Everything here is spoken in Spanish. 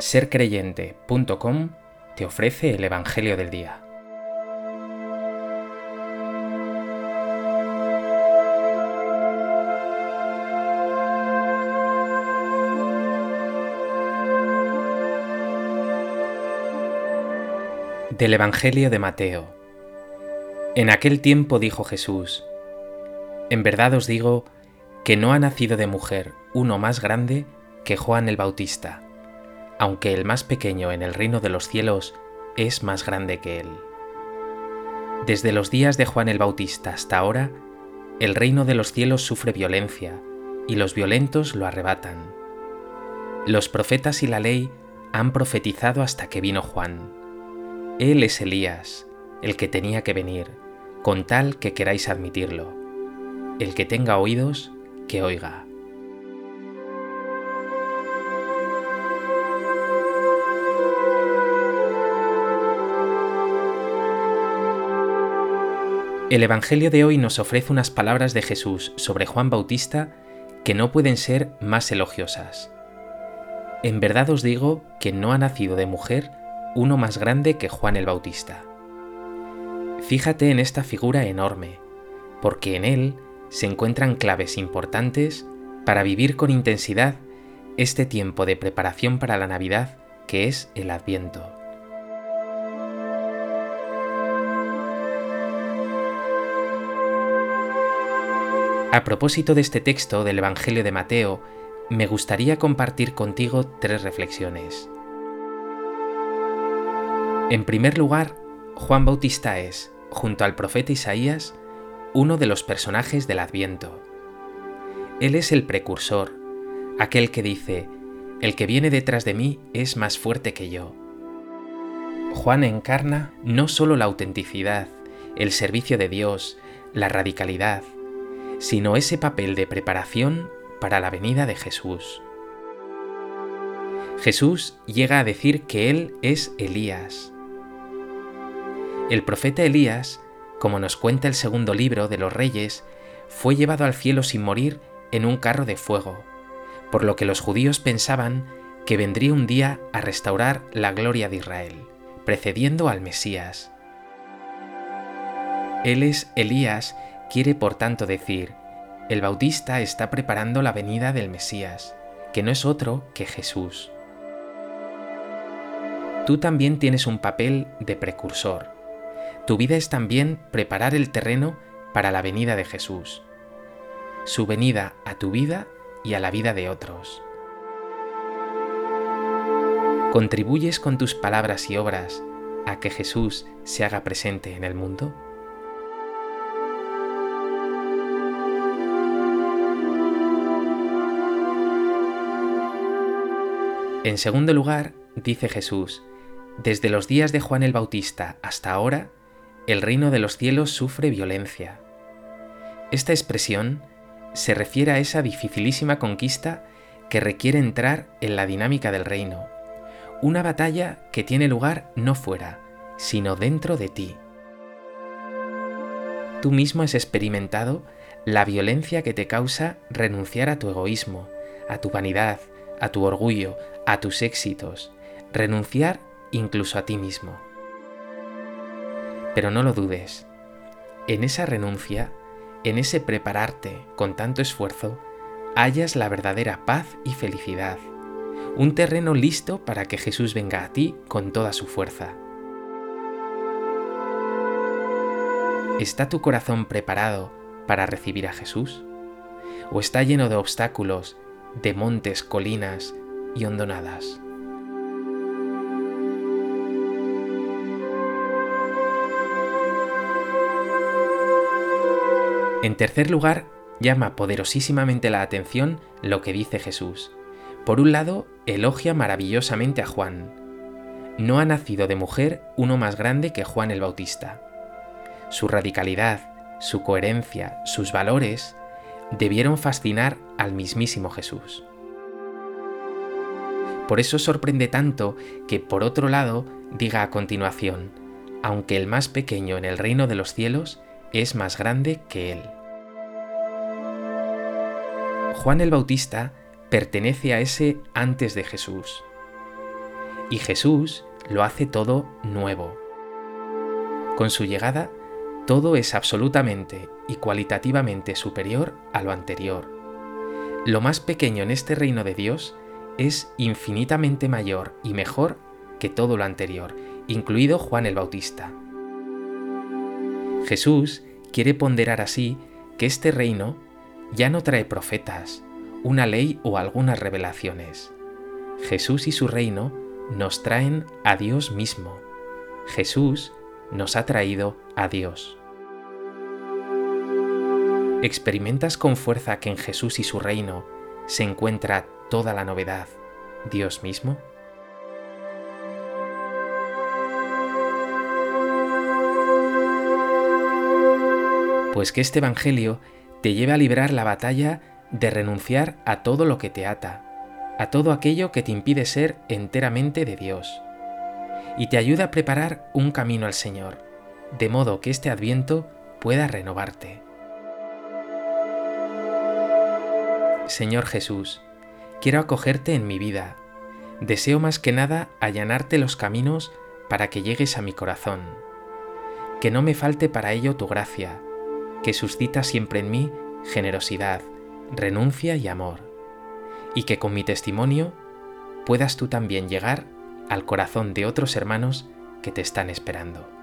sercreyente.com te ofrece el Evangelio del Día. Del Evangelio de Mateo. En aquel tiempo dijo Jesús, En verdad os digo que no ha nacido de mujer uno más grande que Juan el Bautista aunque el más pequeño en el reino de los cielos es más grande que él. Desde los días de Juan el Bautista hasta ahora, el reino de los cielos sufre violencia, y los violentos lo arrebatan. Los profetas y la ley han profetizado hasta que vino Juan. Él es Elías, el que tenía que venir, con tal que queráis admitirlo. El que tenga oídos, que oiga. El Evangelio de hoy nos ofrece unas palabras de Jesús sobre Juan Bautista que no pueden ser más elogiosas. En verdad os digo que no ha nacido de mujer uno más grande que Juan el Bautista. Fíjate en esta figura enorme, porque en él se encuentran claves importantes para vivir con intensidad este tiempo de preparación para la Navidad que es el Adviento. A propósito de este texto del Evangelio de Mateo, me gustaría compartir contigo tres reflexiones. En primer lugar, Juan Bautista es, junto al profeta Isaías, uno de los personajes del Adviento. Él es el precursor, aquel que dice, el que viene detrás de mí es más fuerte que yo. Juan encarna no solo la autenticidad, el servicio de Dios, la radicalidad, sino ese papel de preparación para la venida de Jesús. Jesús llega a decir que Él es Elías. El profeta Elías, como nos cuenta el segundo libro de los Reyes, fue llevado al cielo sin morir en un carro de fuego, por lo que los judíos pensaban que vendría un día a restaurar la gloria de Israel, precediendo al Mesías. Él es Elías Quiere por tanto decir, el Bautista está preparando la venida del Mesías, que no es otro que Jesús. Tú también tienes un papel de precursor. Tu vida es también preparar el terreno para la venida de Jesús, su venida a tu vida y a la vida de otros. ¿Contribuyes con tus palabras y obras a que Jesús se haga presente en el mundo? En segundo lugar, dice Jesús, desde los días de Juan el Bautista hasta ahora, el reino de los cielos sufre violencia. Esta expresión se refiere a esa dificilísima conquista que requiere entrar en la dinámica del reino, una batalla que tiene lugar no fuera, sino dentro de ti. Tú mismo has experimentado la violencia que te causa renunciar a tu egoísmo, a tu vanidad, a tu orgullo, a tus éxitos, renunciar incluso a ti mismo. Pero no lo dudes, en esa renuncia, en ese prepararte con tanto esfuerzo, hallas la verdadera paz y felicidad, un terreno listo para que Jesús venga a ti con toda su fuerza. ¿Está tu corazón preparado para recibir a Jesús? ¿O está lleno de obstáculos de montes, colinas y hondonadas. En tercer lugar, llama poderosísimamente la atención lo que dice Jesús. Por un lado, elogia maravillosamente a Juan. No ha nacido de mujer uno más grande que Juan el Bautista. Su radicalidad, su coherencia, sus valores debieron fascinar al mismísimo Jesús. Por eso sorprende tanto que, por otro lado, diga a continuación, aunque el más pequeño en el reino de los cielos es más grande que él. Juan el Bautista pertenece a ese antes de Jesús. Y Jesús lo hace todo nuevo. Con su llegada, todo es absolutamente y cualitativamente superior a lo anterior. Lo más pequeño en este reino de Dios es infinitamente mayor y mejor que todo lo anterior, incluido Juan el Bautista. Jesús quiere ponderar así que este reino ya no trae profetas, una ley o algunas revelaciones. Jesús y su reino nos traen a Dios mismo. Jesús nos ha traído a Dios. ¿Experimentas con fuerza que en Jesús y su reino se encuentra toda la novedad, Dios mismo? Pues que este Evangelio te lleve a librar la batalla de renunciar a todo lo que te ata, a todo aquello que te impide ser enteramente de Dios, y te ayude a preparar un camino al Señor, de modo que este adviento pueda renovarte. Señor Jesús, quiero acogerte en mi vida. Deseo más que nada allanarte los caminos para que llegues a mi corazón. Que no me falte para ello tu gracia, que suscita siempre en mí generosidad, renuncia y amor, y que con mi testimonio puedas tú también llegar al corazón de otros hermanos que te están esperando.